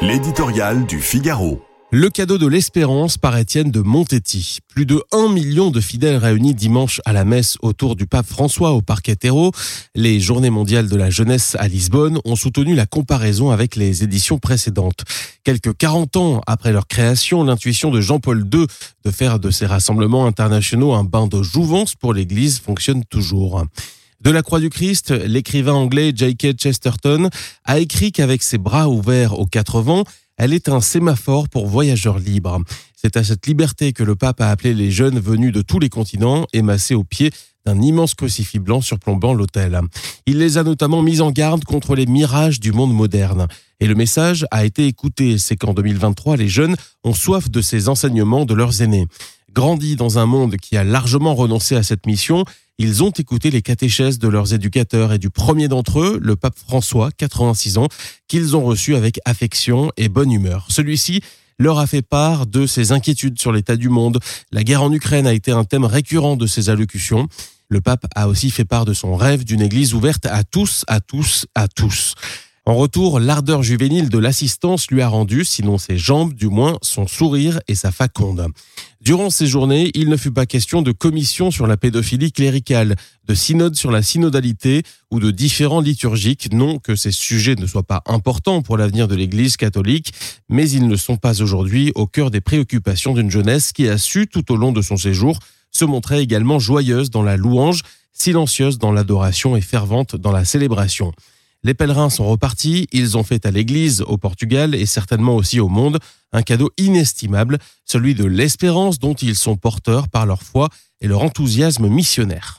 L'éditorial du Figaro. Le cadeau de l'espérance par Étienne de Montetti. Plus de 1 million de fidèles réunis dimanche à la messe autour du pape François au Parc Terreau. Les journées mondiales de la jeunesse à Lisbonne ont soutenu la comparaison avec les éditions précédentes. Quelques 40 ans après leur création, l'intuition de Jean-Paul II de faire de ces rassemblements internationaux un bain de jouvence pour l'église fonctionne toujours. De la Croix du Christ, l'écrivain anglais J.K. Chesterton a écrit qu'avec ses bras ouverts aux quatre vents, elle est un sémaphore pour voyageurs libres. C'est à cette liberté que le pape a appelé les jeunes venus de tous les continents émassés au pied d'un immense crucifix blanc surplombant l'autel. Il les a notamment mis en garde contre les mirages du monde moderne. Et le message a été écouté, c'est qu'en 2023, les jeunes ont soif de ces enseignements de leurs aînés. Grandis dans un monde qui a largement renoncé à cette mission, ils ont écouté les catéchèses de leurs éducateurs et du premier d'entre eux, le pape François, 86 ans, qu'ils ont reçu avec affection et bonne humeur. Celui-ci leur a fait part de ses inquiétudes sur l'état du monde. La guerre en Ukraine a été un thème récurrent de ses allocutions. Le pape a aussi fait part de son rêve d'une église ouverte à tous, à tous, à tous. En retour, l'ardeur juvénile de l'assistance lui a rendu, sinon ses jambes, du moins son sourire et sa faconde. Durant ces journées, il ne fut pas question de commission sur la pédophilie cléricale, de synode sur la synodalité ou de différents liturgiques. Non que ces sujets ne soient pas importants pour l'avenir de l'Église catholique, mais ils ne sont pas aujourd'hui au cœur des préoccupations d'une jeunesse qui a su, tout au long de son séjour, se montrer également joyeuse dans la louange, silencieuse dans l'adoration et fervente dans la célébration. Les pèlerins sont repartis, ils ont fait à l'Église, au Portugal et certainement aussi au monde un cadeau inestimable, celui de l'espérance dont ils sont porteurs par leur foi et leur enthousiasme missionnaire.